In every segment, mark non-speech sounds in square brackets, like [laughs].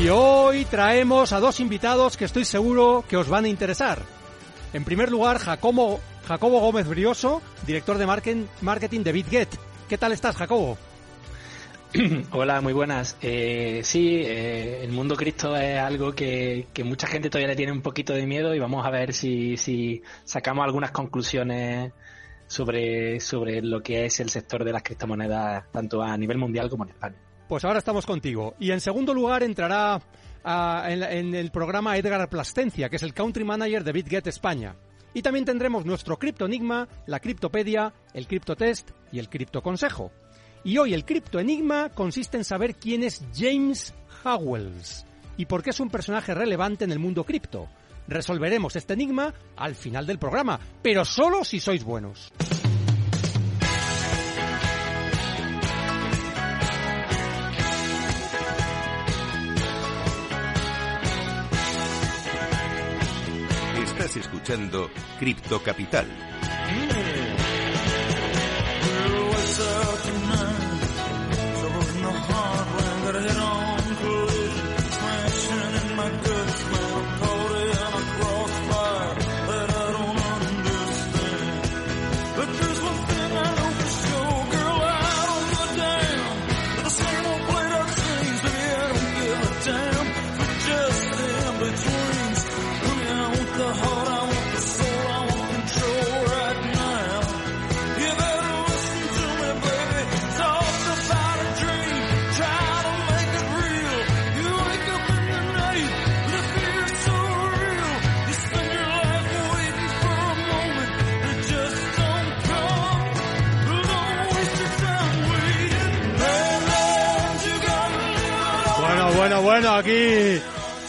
Y hoy traemos a dos invitados que estoy seguro que os van a interesar. En primer lugar, Jacobo, Jacobo Gómez Brioso, director de marketing de BitGet. ¿Qué tal estás, Jacobo? [clears throat] Hola, muy buenas. Eh, sí, eh, el mundo cripto es algo que, mucha gente todavía le tiene un poquito de miedo y vamos a ver si, si sacamos algunas conclusiones sobre, sobre lo que es el sector de las criptomonedas, tanto a nivel mundial como en España. Pues ahora estamos contigo. Y en segundo lugar entrará ah, en, el programa Edgar Plastencia, que es el Country Manager de BitGet España. Y también tendremos nuestro Cripto Enigma, la Criptopedia, el Cripto Test y el Cripto Consejo. Y hoy el Cripto Enigma consiste en saber quién es James Howells y por qué es un personaje relevante en el mundo cripto. Resolveremos este enigma al final del programa, pero solo si sois buenos. Escuchando Cripto Capital.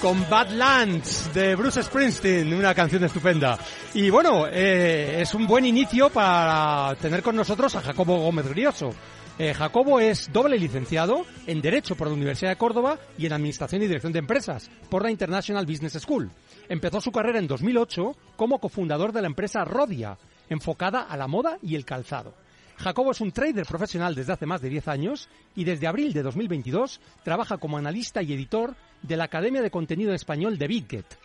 Con Badlands de Bruce Springsteen, una canción estupenda. Y bueno, eh, es un buen inicio para tener con nosotros a Jacobo Gómez Grioso. Eh, Jacobo es doble licenciado en Derecho por la Universidad de Córdoba y en Administración y Dirección de Empresas por la International Business School. Empezó su carrera en 2008 como cofundador de la empresa Rodia, enfocada a la moda y el calzado. Jacobo es un trader profesional desde hace más de 10 años y desde abril de 2022 trabaja como analista y editor de la Academia de Contenido Español de BitGet.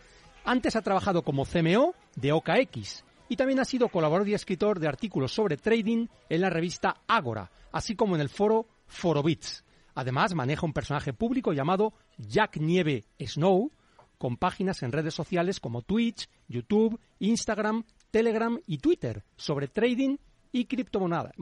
Antes ha trabajado como CMO de OKX y también ha sido colaborador y escritor de artículos sobre trading en la revista Agora, así como en el foro Forobits. Además, maneja un personaje público llamado Jack Nieve Snow, con páginas en redes sociales como Twitch, YouTube, Instagram, Telegram y Twitter sobre trading y criptomonedas.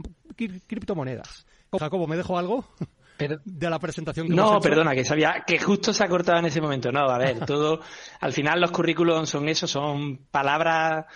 criptomonedas. Jacobo, ¿me dejo algo? [laughs] de la presentación que No, perdona, que sabía que justo se ha cortado en ese momento. No, a ver, todo. [laughs] al final los currículums son eso, son palabras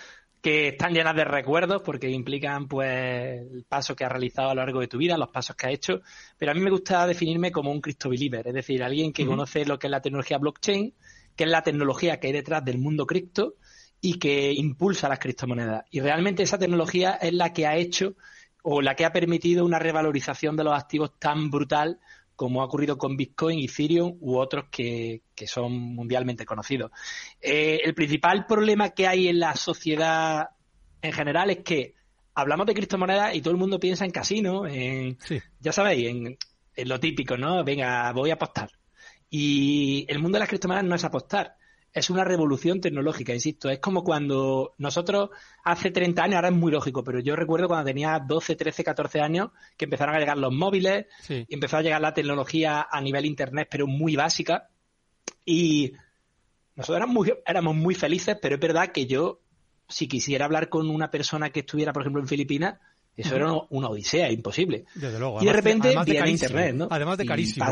que están llenas de recuerdos porque implican pues el paso que has realizado a lo largo de tu vida, los pasos que has hecho, pero a mí me gusta definirme como un Cristo believer, es decir, alguien que conoce lo que es la tecnología blockchain, que es la tecnología que hay detrás del mundo cripto y que impulsa las criptomonedas. Y realmente esa tecnología es la que ha hecho o la que ha permitido una revalorización de los activos tan brutal como ha ocurrido con Bitcoin, Ethereum u otros que, son mundialmente conocidos. Eh, el principal problema que hay en la sociedad en general es que hablamos de criptomonedas y todo el mundo piensa en casino, en, ya sabéis, en, en lo típico, ¿no? Venga, voy a apostar. Y el mundo de las criptomonedas no es apostar es una revolución tecnológica, insisto. Es como cuando nosotros hace 30 años, ahora es muy lógico, pero yo recuerdo cuando tenía 12, 13, 14 años que empezaron a llegar los móviles y empezó a llegar la tecnología a nivel internet, pero muy básica. Y nosotros éramos muy, éramos muy felices, pero es verdad que yo, si quisiera hablar con una persona que estuviera, por ejemplo, en Filipinas, eso era una odisea, imposible. Desde luego. Y de repente viene Internet, ¿no? Además de carísimo.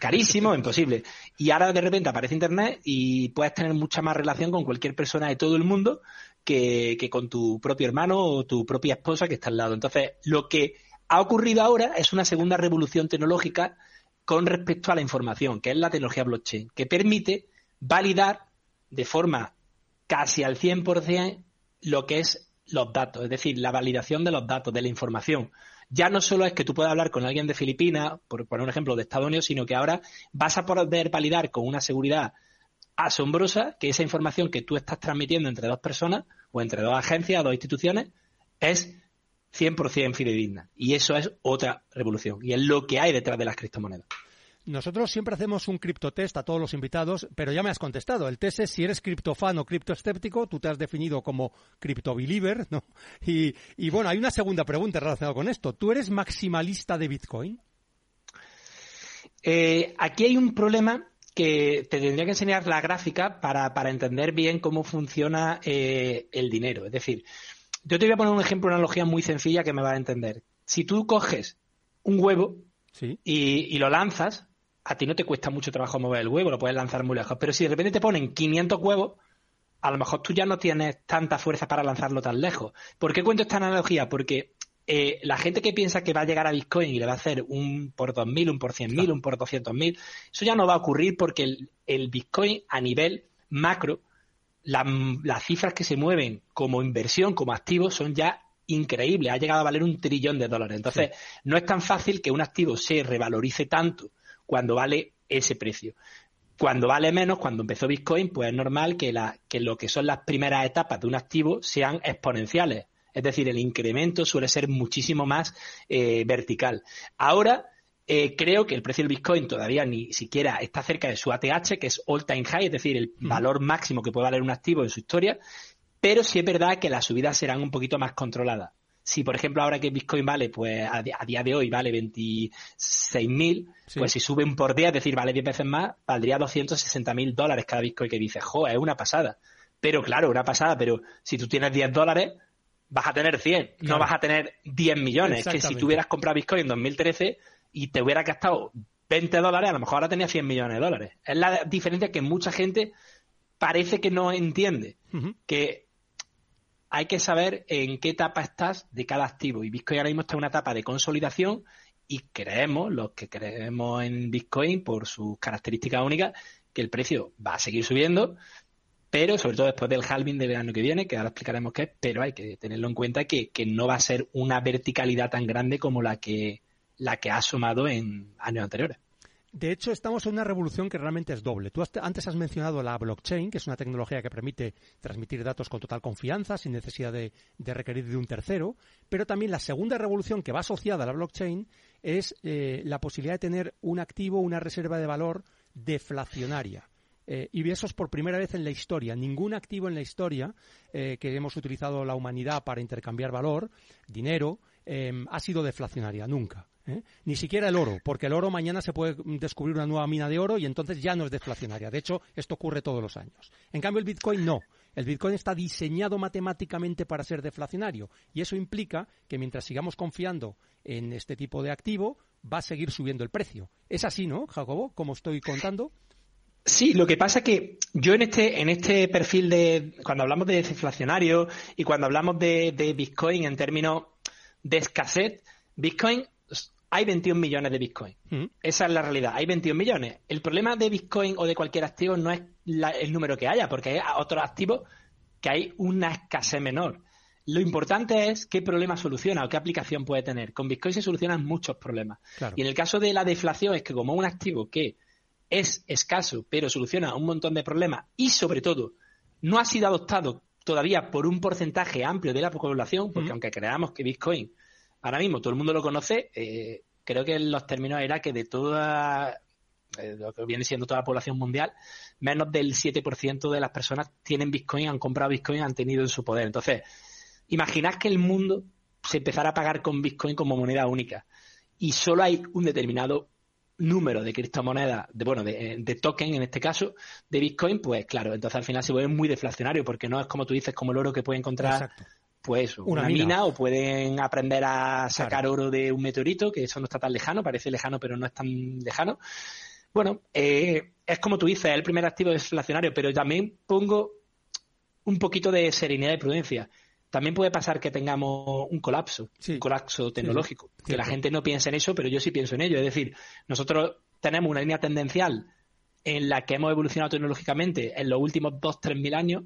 carísimo, imposible. Y ahora de repente aparece Internet y puedes tener mucha más relación con cualquier persona de todo el mundo que, que con tu propio hermano o tu propia esposa que está al lado. Entonces, lo que ha ocurrido ahora es una segunda revolución tecnológica con respecto a la información, que es la tecnología blockchain, que permite validar de forma casi al 100% lo que es los datos, es decir, la validación de los datos, de la información. Ya no solo es que tú puedas hablar con alguien de Filipinas, por poner un ejemplo de Estados Unidos, sino que ahora vas a poder validar con una seguridad asombrosa que esa información que tú estás transmitiendo entre dos personas o entre dos agencias o dos instituciones es 100% fidedigna. Y eso es otra revolución. Y es lo que hay detrás de las criptomonedas. Nosotros siempre hacemos un criptotest a todos los invitados, pero ya me has contestado. El test es si eres criptofan o criptoescéptico. Tú te has definido como criptobeliever, ¿no? Y, y bueno, hay una segunda pregunta relacionada con esto. ¿Tú eres maximalista de Bitcoin? Eh, aquí hay un problema que te tendría que enseñar la gráfica para, entender bien cómo funciona eh, el dinero. Es decir, yo te voy a poner un ejemplo, una analogía muy sencilla que me va a entender. Si tú coges un huevo y, lo lanzas, a ti no te cuesta mucho trabajo mover el huevo, lo puedes lanzar muy lejos. Pero si de repente te ponen 500 huevos, a lo mejor tú ya no tienes tanta fuerza para lanzarlo tan lejos. ¿Por qué cuento esta analogía? Porque eh, la gente que piensa que va a llegar a Bitcoin y le va a hacer un por 2.000, un por 100.000, un por 200.000, eso ya no va a ocurrir porque el, Bitcoin a nivel macro, las cifras que se mueven como inversión, como activo, son ya increíbles. Ha llegado a valer un trillón de dólares. Entonces, no es tan fácil que un activo se revalorice tanto cuando vale ese precio. Cuando vale menos, cuando empezó Bitcoin, pues es normal que, la, que lo que son las primeras etapas de un activo sean exponenciales. Es decir, el incremento suele ser muchísimo más eh, vertical. Ahora, eh, creo que el precio del Bitcoin todavía ni siquiera está cerca de su ATH, que es all time high, es decir, el valor máximo que puede valer un activo en su historia, pero sí es verdad que las subidas serán un poquito más controladas. Si, por ejemplo, ahora que Bitcoin vale, pues a, día de hoy vale 26.000, pues si suben por día, es decir, vale 10 veces más, valdría 260.000 dólares cada Bitcoin que dice, jo, es una pasada. Pero claro, una pasada, pero si tú tienes 10 dólares, vas a tener 100, no vas a tener 10 millones. Que si tú hubieras comprado Bitcoin en 2013 y te hubieras gastado 20 dólares, a lo mejor ahora tenías 100 millones de dólares. Es la diferencia que mucha gente parece que no entiende. Que hay que saber en qué etapa estás de cada activo. Y Bitcoin ahora mismo está en una etapa de consolidación y creemos, los que creemos en Bitcoin por sus características únicas, que el precio va a seguir subiendo pero sobre todo después del halving del año que viene, que ahora explicaremos qué es, pero hay que tenerlo en cuenta que, no va a ser una verticalidad tan grande como la que, la que ha asomado en años anteriores. De hecho, estamos en una revolución que realmente es doble. Tú antes has mencionado la blockchain, que es una tecnología que permite transmitir datos con total confianza, sin necesidad de, requerir de un tercero, pero también la segunda revolución que va asociada a la blockchain es eh, la posibilidad de tener un activo, una reserva de valor deflacionaria. Eh, y eso es por primera vez en la historia. Ningún activo en la historia eh, que hemos utilizado la humanidad para intercambiar valor, dinero, ha sido deflacionaria, nunca. ¿Eh? Ni siquiera el oro, porque el oro mañana se puede descubrir una nueva mina de oro y entonces ya no es deflacionaria. De hecho, esto ocurre todos los años. En cambio, el Bitcoin no. El Bitcoin está diseñado matemáticamente para ser deflacionario y eso implica que mientras sigamos confiando en este tipo de activo, va a seguir subiendo el precio. Es así, ¿no, Jacobo? Como estoy contando. Sí, lo que pasa que yo en este, en este perfil de, cuando hablamos de deflacionario y cuando hablamos de, Bitcoin en términos de escasez, Bitcoin, hay 21 millones de Bitcoin. Mm. Esa es la realidad, hay 21 millones. El problema de Bitcoin o de cualquier activo no es el número que haya, porque hay otros activos que hay una escasez menor. Lo importante es qué problema soluciona o qué aplicación puede tener. Con Bitcoin se solucionan muchos problemas. Y en el caso de la deflación es que como un activo que es escaso, pero soluciona un montón de problemas y, sobre todo, no ha sido adoptado todavía por un porcentaje amplio de la población, porque aunque creamos que Bitcoin ahora mismo todo el mundo lo conoce, eh, creo que los términos era que de toda eh, lo que viene siendo toda la población mundial, menos del 7% de las personas tienen Bitcoin, han comprado Bitcoin, han tenido en su poder. Entonces, imaginad que el mundo se empezara a pagar con Bitcoin como moneda única y solo hay un determinado número de criptomonedas, de, bueno, de, de, token en este caso, de Bitcoin, pues claro, entonces al final se vuelve muy deflacionario, porque no es como tú dices, como el oro que puede encontrar pues una, mina. o pueden aprender a sacar oro de un meteorito, que eso no está tan lejano, parece lejano, pero no es tan lejano. Bueno, eh, es como tú dices, el primer activo deflacionario, pero también pongo un poquito de serenidad y prudencia. También puede pasar que tengamos un colapso, un colapso tecnológico, que la gente no piense en eso, pero yo sí pienso en ello. Es decir, nosotros tenemos una línea tendencial en la que hemos evolucionado tecnológicamente en los últimos 2-3 mil años,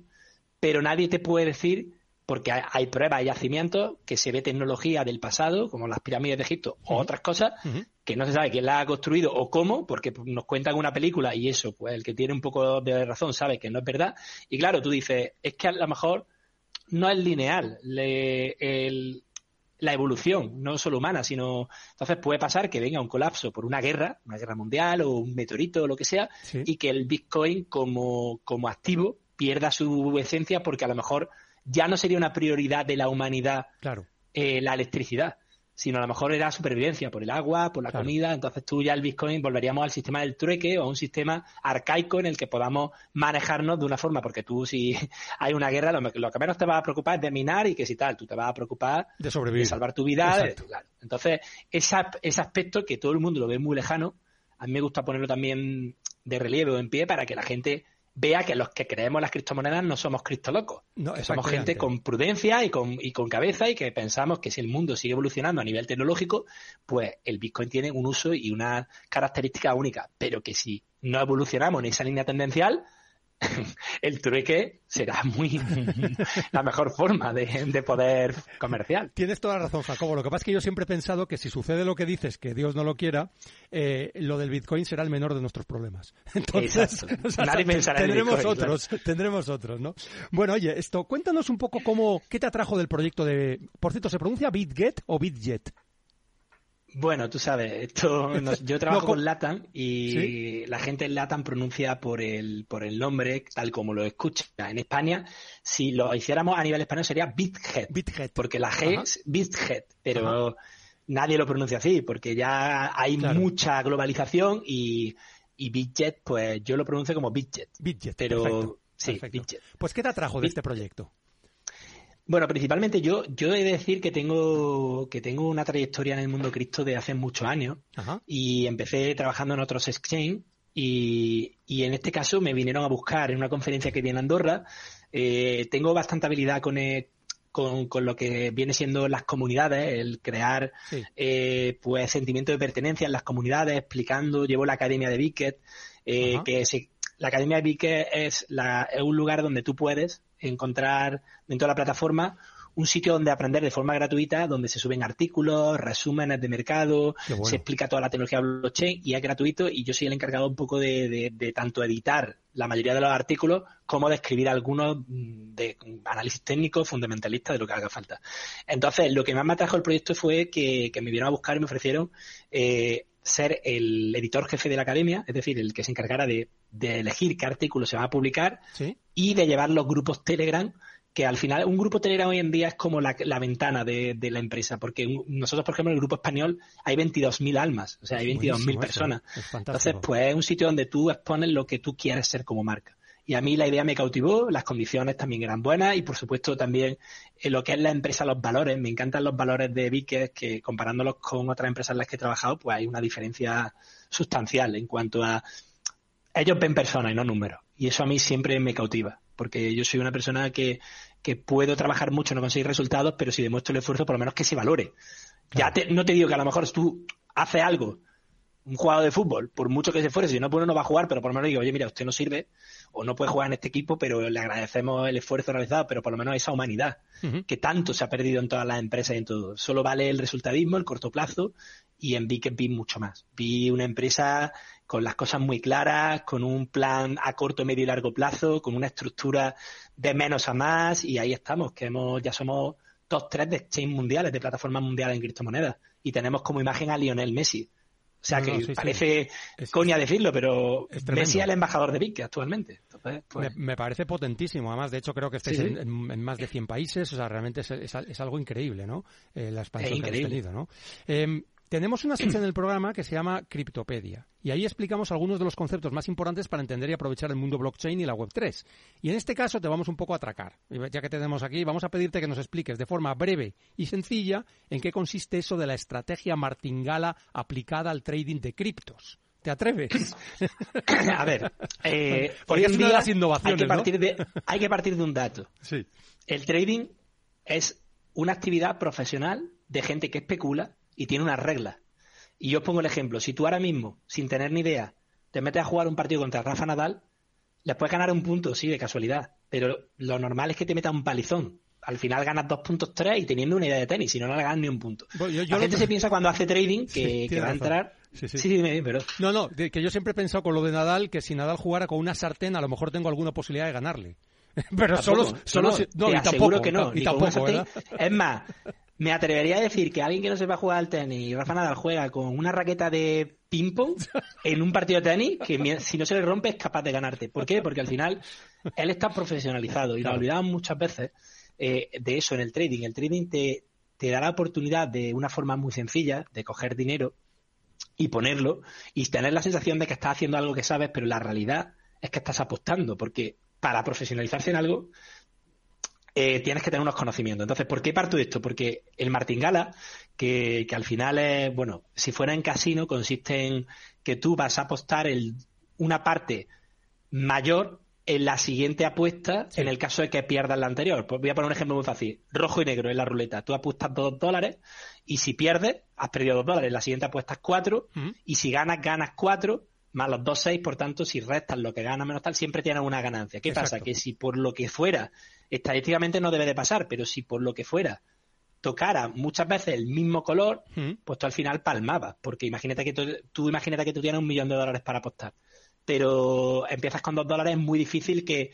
pero nadie te puede decir, porque hay, pruebas, hay yacimientos, que se ve tecnología del pasado, como las pirámides de Egipto o otras cosas, que no se sabe quién la ha construido o cómo, porque nos cuentan una película y eso, pues el que tiene un poco de razón sabe que no es verdad. Y claro, tú dices, es que a lo mejor no es lineal la evolución, no solo humana, sino entonces puede pasar que venga un colapso por una guerra, una guerra mundial o un meteorito o lo que sea, y que el Bitcoin como, como activo pierda su esencia porque a lo mejor ya no sería una prioridad de la humanidad claro. Eh, la electricidad, sino a lo mejor era supervivencia por el agua, por la comida, entonces tú ya el Bitcoin volveríamos al sistema del trueque o a un sistema arcaico en el que podamos manejarnos de una forma, porque tú si [laughs] hay una guerra lo, que menos te va a preocupar es de minar y que si tal, tú te vas a preocupar de sobrevivir, de salvar tu vida. Entonces, ese aspecto que todo el mundo lo ve muy lejano, a mí me gusta ponerlo también de relieve o en pie para que la gente vea que los que creemos las criptomonedas no somos cristolocos. No, somos gente con prudencia y con, y con cabeza y que pensamos que si el mundo sigue evolucionando a nivel tecnológico, pues el Bitcoin tiene un uso y una característica única. Pero que si no evolucionamos en esa línea tendencial, [laughs] el trueque será muy [laughs] la mejor forma de, poder comercial. Tienes toda la razón, Jacobo. Lo que pasa es que yo siempre he pensado que si sucede lo que dices, que Dios no lo quiera, eh, lo del Bitcoin será el menor de nuestros problemas. [laughs] Entonces, tendremos otros, tendremos otros, ¿no? Bueno, oye, esto, cuéntanos un poco cómo, qué te atrajo del proyecto de, por cierto, ¿se pronuncia BitGet o BitJet? Bueno, tú sabes, esto [laughs] yo trabajo con LATAM y la gente en LATAM pronuncia por el, por el nombre tal como lo escucha. En España, si lo hiciéramos a nivel español sería BitHead. BitHead. Porque la G es BitHead, pero nadie lo pronuncia así porque ya hay mucha globalización y, y BitJet, pues yo lo pronuncio como BitJet. BitJet, pero sí, BitJet. Pues ¿qué te atrajo de este proyecto? Bueno, principalmente yo, yo he de decir que tengo, que tengo una trayectoria en el mundo cripto de hace muchos años y empecé trabajando en otros exchange y, y, en este caso me vinieron a buscar en una conferencia que viene en Andorra. Eh, tengo bastante habilidad con, eh, con, con, lo que viene siendo las comunidades, el crear eh, pues sentimiento de pertenencia en las comunidades, explicando, llevo la Academia de Bicket, eh, que se, la Academia de Bicket es, la, es un lugar donde tú puedes encontrar dentro de la plataforma un sitio donde aprender de forma gratuita, donde se suben artículos, resúmenes de mercado, se explica toda la tecnología blockchain y es gratuito y yo soy el encargado un poco de, de, tanto editar la mayoría de los artículos como de escribir algunos mm, de análisis técnico fundamentalista de lo que haga falta. Entonces, lo que más me atrajo el proyecto fue que, me vieron a buscar y me ofrecieron eh, ser el editor jefe de la academia, es decir, el que se encargara de, elegir qué artículos se van a publicar y de llevar los grupos Telegram que al final un grupo Telegram hoy en día es como la, ventana de, la empresa, porque nosotros, por ejemplo, en el grupo español hay 22.000 almas, o sea, hay 22.000 personas. Entonces, pues es un sitio donde tú expones lo que tú quieres ser como marca. Y a mí la idea me cautivó, las condiciones también eran buenas y por supuesto también en lo que es la empresa, los valores. Me encantan los valores de Vickers que comparándolos con otras empresas en las que he trabajado, pues hay una diferencia sustancial en cuanto a ellos ven personas y no números. Y eso a mí siempre me cautiva porque yo soy una persona que, que puedo trabajar mucho, no conseguir resultados, pero si demuestro el esfuerzo, por lo menos que se valore. Ya no te digo que a lo mejor tú haces algo, un jugador de fútbol, por mucho que se fuere, si no, pues no va a jugar, pero por lo menos digo, oye, mira, usted no sirve, o no puede jugar en este equipo, pero le agradecemos el esfuerzo realizado, pero por lo menos esa humanidad que tanto se ha perdido en todas las empresas y en todo. Solo vale el resultadismo, el corto plazo, y en que vi mucho más. Vi una empresa con las cosas muy claras, con un plan a corto, medio y largo plazo, con una estructura de menos a más, y ahí estamos, que hemos, ya somos top tres de exchange mundiales, de plataformas mundiales en criptomonedas, y tenemos como imagen a Lionel Messi. O sea que parece coña decirlo, pero Messi es el embajador de Bitcoin actualmente. Pues me, parece potentísimo. Además, de hecho, creo que estáis en, más de 100 países. O sea, realmente es, algo increíble, ¿no? Eh, la expansión que habéis tenido, ¿no? Em, tenemos una sección del programa que se llama Criptopedia y ahí explicamos algunos de los conceptos más importantes para entender y aprovechar el mundo blockchain y la Web3. Y en este caso te vamos un poco a atracar. Ya que tenemos aquí, vamos a pedirte que nos expliques de forma breve y sencilla en qué consiste eso de la estrategia martingala aplicada al trading de criptos. ¿Te atreves? [coughs] a ver, eh, hoy en día hay que, partir de, hay que partir de un dato. Sí. El trading es una actividad profesional de gente que especula y tiene unas reglas. Y yo os pongo el ejemplo. Si tú ahora mismo, sin tener ni idea, te metes a jugar un partido contra Rafa Nadal, le puedes ganar un punto, sí, de casualidad. Pero lo normal es que te metas un palizón. Al final ganas dos puntos tres y teniendo una idea de tenis, si no, no le ganas ni un punto. la gente se piensa cuando hace trading que, va a entrar. Sí, sí. sí, pero... No, no, que yo siempre he pensado con lo de Nadal que si Nadal jugara con una sartén, a lo mejor tengo alguna posibilidad de ganarle. [laughs] Pero solo, solo, no, no, tampoco, que no. tampoco, Es más, me atrevería a decir que alguien que no sepa jugar al tenis y Rafa Nadal juega con una raqueta de ping-pong en un partido de tenis que si no se le rompe es capaz de ganarte. ¿Por qué? Porque al final él está profesionalizado y nos olvidamos muchas veces eh, de eso en el trading. El trading te, te da la oportunidad de una forma muy sencilla de coger dinero y ponerlo y tener la sensación de que estás haciendo algo que sabes, pero la realidad es que estás apostando, porque para profesionalizarse en algo eh, tienes que tener unos conocimientos. Entonces, ¿por qué parto de esto? Porque el martingala, que, que al final es, bueno, si fuera en casino, consiste en que tú vas a apostar el, una parte mayor en la siguiente apuesta en el caso de que pierdas la anterior. Pues voy a poner un ejemplo muy fácil. Rojo y negro en la ruleta. Tú apuestas dos dólares y si pierdes, has perdido dos dólares. La siguiente apuestas cuatro y si ganas, ganas cuatro más los dos seis. Por tanto, si restas lo que ganas menos tal, siempre tienes una ganancia. ¿Qué pasa? Que si por lo que fuera estadísticamente no debe de pasar, pero si por lo que fuera tocara muchas veces el mismo color, pues tú al final palmabas, porque imagínate que tú, imagínate que tú tienes un millón de dólares para apostar, pero empiezas con dos dólares, es muy difícil que,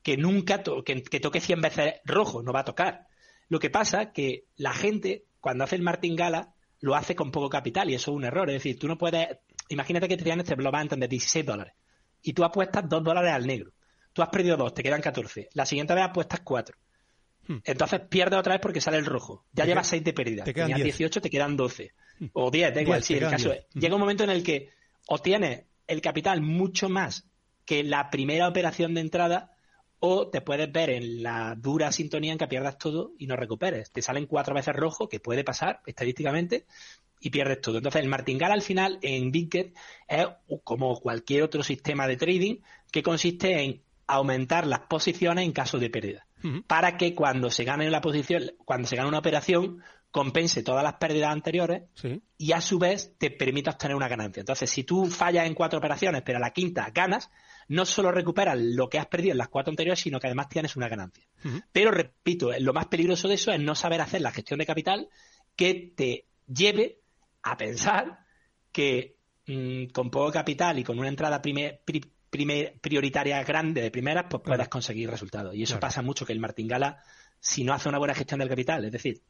que nunca que, toque 100 veces rojo, no va a tocar. Lo que pasa que la gente, cuando hace el martingala, lo hace con poco capital y eso es un error. Es decir, tú no puedes, imagínate que te tienen este block de 16 dólares y tú apuestas 2 dólares al negro. Tú has perdido dos, te quedan 14. La siguiente vez apuestas 4. Hmm. Entonces pierdes otra vez porque sale el rojo. Ya llevas 6 de pérdida. Te quedan 18, te quedan 12. Hmm. O 10, da igual. Sí, el caso es. Hmm. Llega un momento en el que obtienes el capital mucho más que la primera operación de entrada o te puedes ver en la dura sintonía en que pierdas todo y no recuperes. Te salen cuatro veces rojo, que puede pasar estadísticamente, y pierdes todo. Entonces, el martingale al final en Bitget es como cualquier otro sistema de trading que consiste en aumentar las posiciones en caso de pérdida. Para que cuando se gane la posición, cuando se gane una operación, compense todas las pérdidas anteriores y a su vez te permita obtener una ganancia. Entonces, si tú fallas en cuatro operaciones, pero a la quinta ganas, no solo recuperas lo que has perdido en las cuatro anteriores, sino que además tienes una ganancia. Pero repito, lo más peligroso de eso es no saber hacer la gestión de capital que te lleve a pensar que mm, con poco capital y con una entrada primer, prioritaria grande de primeras, pues puedas conseguir resultados. Y eso pasa mucho que el martingala, si no hace una buena gestión del capital, es decir,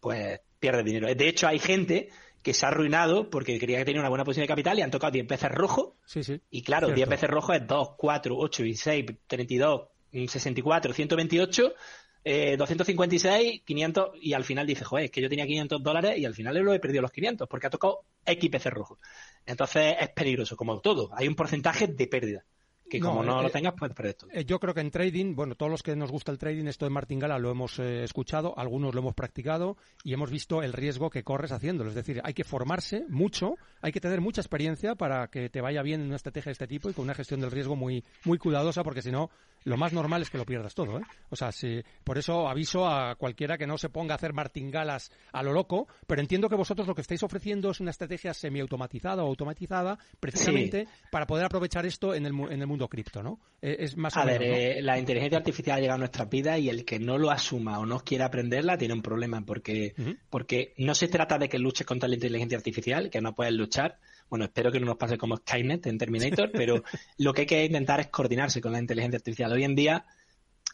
pues pierde dinero. De hecho, hay gente que se ha arruinado porque creía que tenía una buena posición de capital y han tocado 10 veces rojo. Sí, sí. Y claro, 10 veces rojo es 2, 4, 8, 16, 32, 64, 128 eh, 256, 500 y al final dice, joder, es que yo tenía 500 dólares y al final lo he perdido los 500 porque ha tocado X veces rojo. Entonces es peligroso, como todo. Hay un porcentaje de pérdida que como no, lo eh, tengas todo. Eh, yo creo que en trading, bueno, todos los que nos gusta el trading, esto de martingala lo hemos eh, escuchado, algunos lo hemos practicado y hemos visto el riesgo que corres haciéndolo. Es decir, hay que formarse mucho, hay que tener mucha experiencia para que te vaya bien en una estrategia de este tipo y con una gestión del riesgo muy, muy cuidadosa, porque si no, lo más normal es que lo pierdas todo. ¿eh? O sea, si, por eso aviso a cualquiera que no se ponga a hacer martingalas a lo loco, pero entiendo que vosotros lo que estáis ofreciendo es una estrategia semiautomatizada o automatizada, precisamente para poder aprovechar esto en el, en el mundo cripto, ¿no? Eh, es más a ver, eh, la inteligencia artificial ha llegado a nuestras vidas y el que no lo asuma o no quiera aprenderla tiene un problema porque, porque no se trata de que luches contra la inteligencia artificial, que no puedes luchar, bueno, espero que no nos pase como Skynet en Terminator, [laughs] pero lo que hay que intentar es coordinarse con la inteligencia artificial. Hoy en día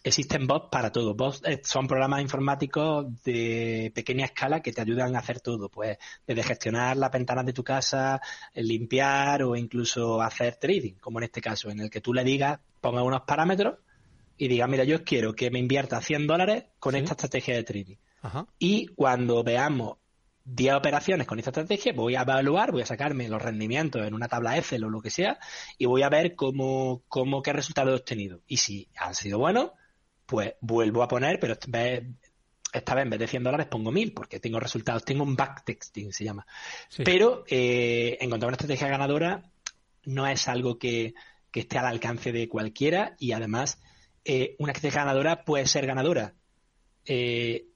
existen bots para todo. Bots eh, son programas informáticos de pequeña escala que te ayudan a hacer todo, pues desde gestionar las ventanas de tu casa, limpiar o incluso hacer trading, como en este caso, en el que tú le digas, ponga unos parámetros y diga, mira, yo quiero que me invierta 100 dólares con esta estrategia de trading. Y cuando veamos 10 operaciones con esta estrategia, voy a evaluar, voy a sacarme los rendimientos en una tabla Excel o lo que sea, y voy a ver cómo, cómo qué resultado he obtenido. Y si han sido buenos, pues vuelvo a poner, pero esta vez, esta vez en vez de 100 dólares pongo 1000, porque tengo resultados, tengo un backtexting, se llama. Pero eh, encontrar una estrategia ganadora no es algo que, que esté al alcance de cualquiera, y además, eh, una estrategia ganadora puede ser ganadora. Eh,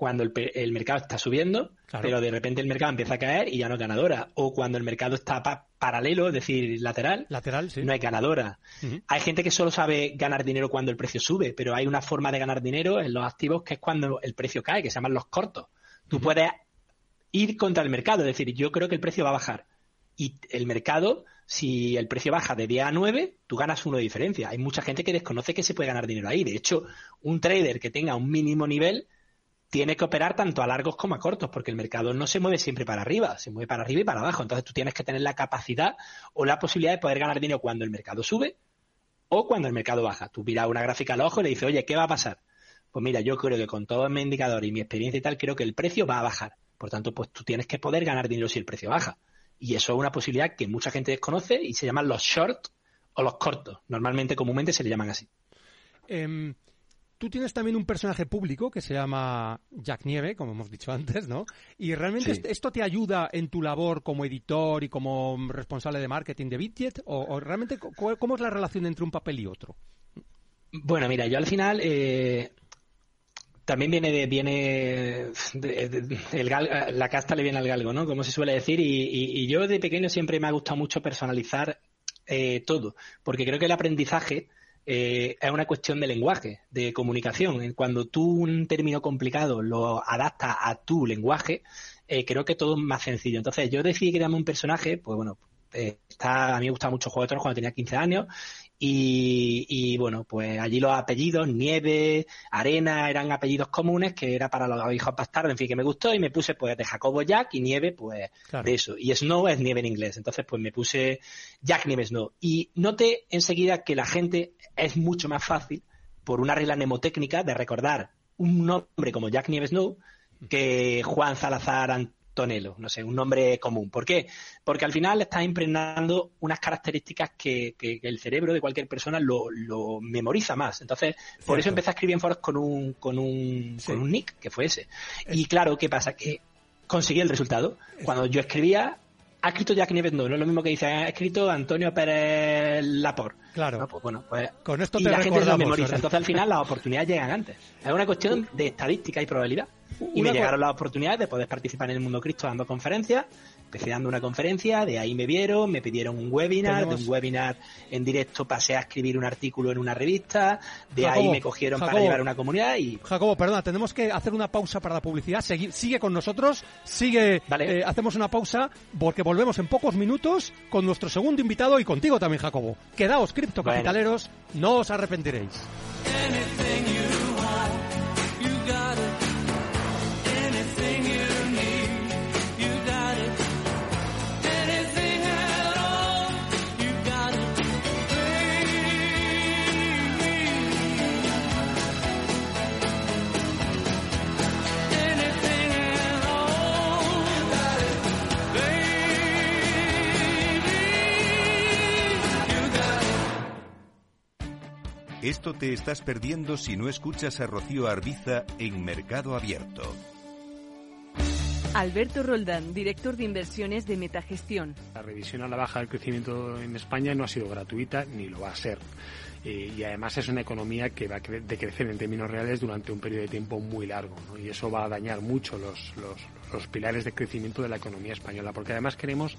cuando el, mercado está subiendo, pero de repente el mercado empieza a caer y ya no es ganadora. O cuando el mercado está paralelo, es decir, lateral, lateral sí. no hay ganadora. Hay gente que solo sabe ganar dinero cuando el precio sube, pero hay una forma de ganar dinero en los activos que es cuando el precio cae, que se llaman los cortos. Tú puedes ir contra el mercado, es decir, yo creo que el precio va a bajar. Y el mercado, si el precio baja de 10 a 9, tú ganas uno de diferencia. Hay mucha gente que desconoce que se puede ganar dinero ahí. De hecho, un trader que tenga un mínimo nivel tiene que operar tanto a largos como a cortos, porque el mercado no se mueve siempre para arriba, se mueve para arriba y para abajo. Entonces tú tienes que tener la capacidad o la posibilidad de poder ganar dinero cuando el mercado sube o cuando el mercado baja. Tú miras una gráfica al ojo y le dices, oye, ¿qué va a pasar? Pues mira, yo creo que con todos mis indicadores y mi experiencia y tal, creo que el precio va a bajar. Por tanto, pues tú tienes que poder ganar dinero si el precio baja. Y eso es una posibilidad que mucha gente desconoce y se llaman los short o los cortos. Normalmente, comúnmente se le llaman así. Em, tú tienes también un personaje público que se llama Jack Nieve, como hemos dicho antes, ¿no? Y realmente esto te ayuda en tu labor como editor y como responsable de marketing de Bitjet, o, realmente cómo es la relación entre un papel y otro. Bueno, mira, yo al final eh, también viene de, viene la casta le viene al galgo, ¿no? Como se suele decir, y, yo de pequeño siempre me ha gustado mucho personalizar eh, todo, porque creo que el aprendizaje eh, es una cuestión de lenguaje, de comunicación. Cuando tú un término complicado lo adaptas a tu lenguaje, eh, creo que todo es más sencillo. Entonces, yo decidí crearme un personaje, pues bueno, eh, está, a mí me gustaba mucho Juego de Tronos cuando tenía 15 años y, bueno, pues allí los apellidos, Nieve, Arena, eran apellidos comunes que era para los hijos bastardos, en fin, que me gustó y me puse pues de Jacobo Jack y Nieve, pues de eso. Y Snow es nieve en inglés, entonces pues me puse Jack Nieve Snow. Y noté enseguida que la gente es mucho más fácil, por una regla mnemotécnica, de recordar un nombre como Jack Nieve Snow que Juan Salazar Tonelo, no sé, un nombre común. ¿Por qué? Porque al final estás impregnando unas características que, el cerebro de cualquier persona lo, memoriza más. Entonces, por eso empecé a escribir en foros con un, con un, con un nick, que fue ese. Y claro, ¿qué pasa? Que conseguí el resultado. Cuando yo escribía, ha escrito Jack Nieves, no, no es lo mismo que dice, ha escrito Antonio Pérez Lapor. Claro. pues bueno, pues, Con esto y la gente lo memoriza. Entonces al final las oportunidades llegan antes. Es una cuestión de estadística y probabilidad. Y me llegaron las oportunidades de poder participar en el Mundo Cristo dando conferencias. Empecé dando una conferencia, de ahí me vieron, me pidieron un webinar, de un webinar en directo pasé a escribir un artículo en una revista, de ahí me cogieron para llevar una comunidad y... Jacobo, perdona, tenemos que hacer una pausa para la publicidad. sigue con nosotros, sigue, eh, hacemos una pausa porque volvemos en pocos minutos con nuestro segundo invitado y contigo también, Jacobo. Quedaos, criptocapitaleros, no os arrepentiréis. Esto te estás perdiendo si no escuchas a Rocío Arbiza en Mercado Abierto. Alberto Roldán, director de inversiones de Metagestión. La revisión a la baja del crecimiento en España no ha sido gratuita ni lo va a ser. Eh, y además es una economía que va a decrecer en términos reales durante un periodo de tiempo muy largo. Y eso va a dañar mucho los, los pilares de crecimiento de la economía española. Porque además queremos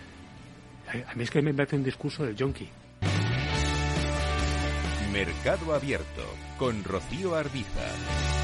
A mí es que me parece un discurso del yonki. Mercado Abierto con Rocío Arbiza.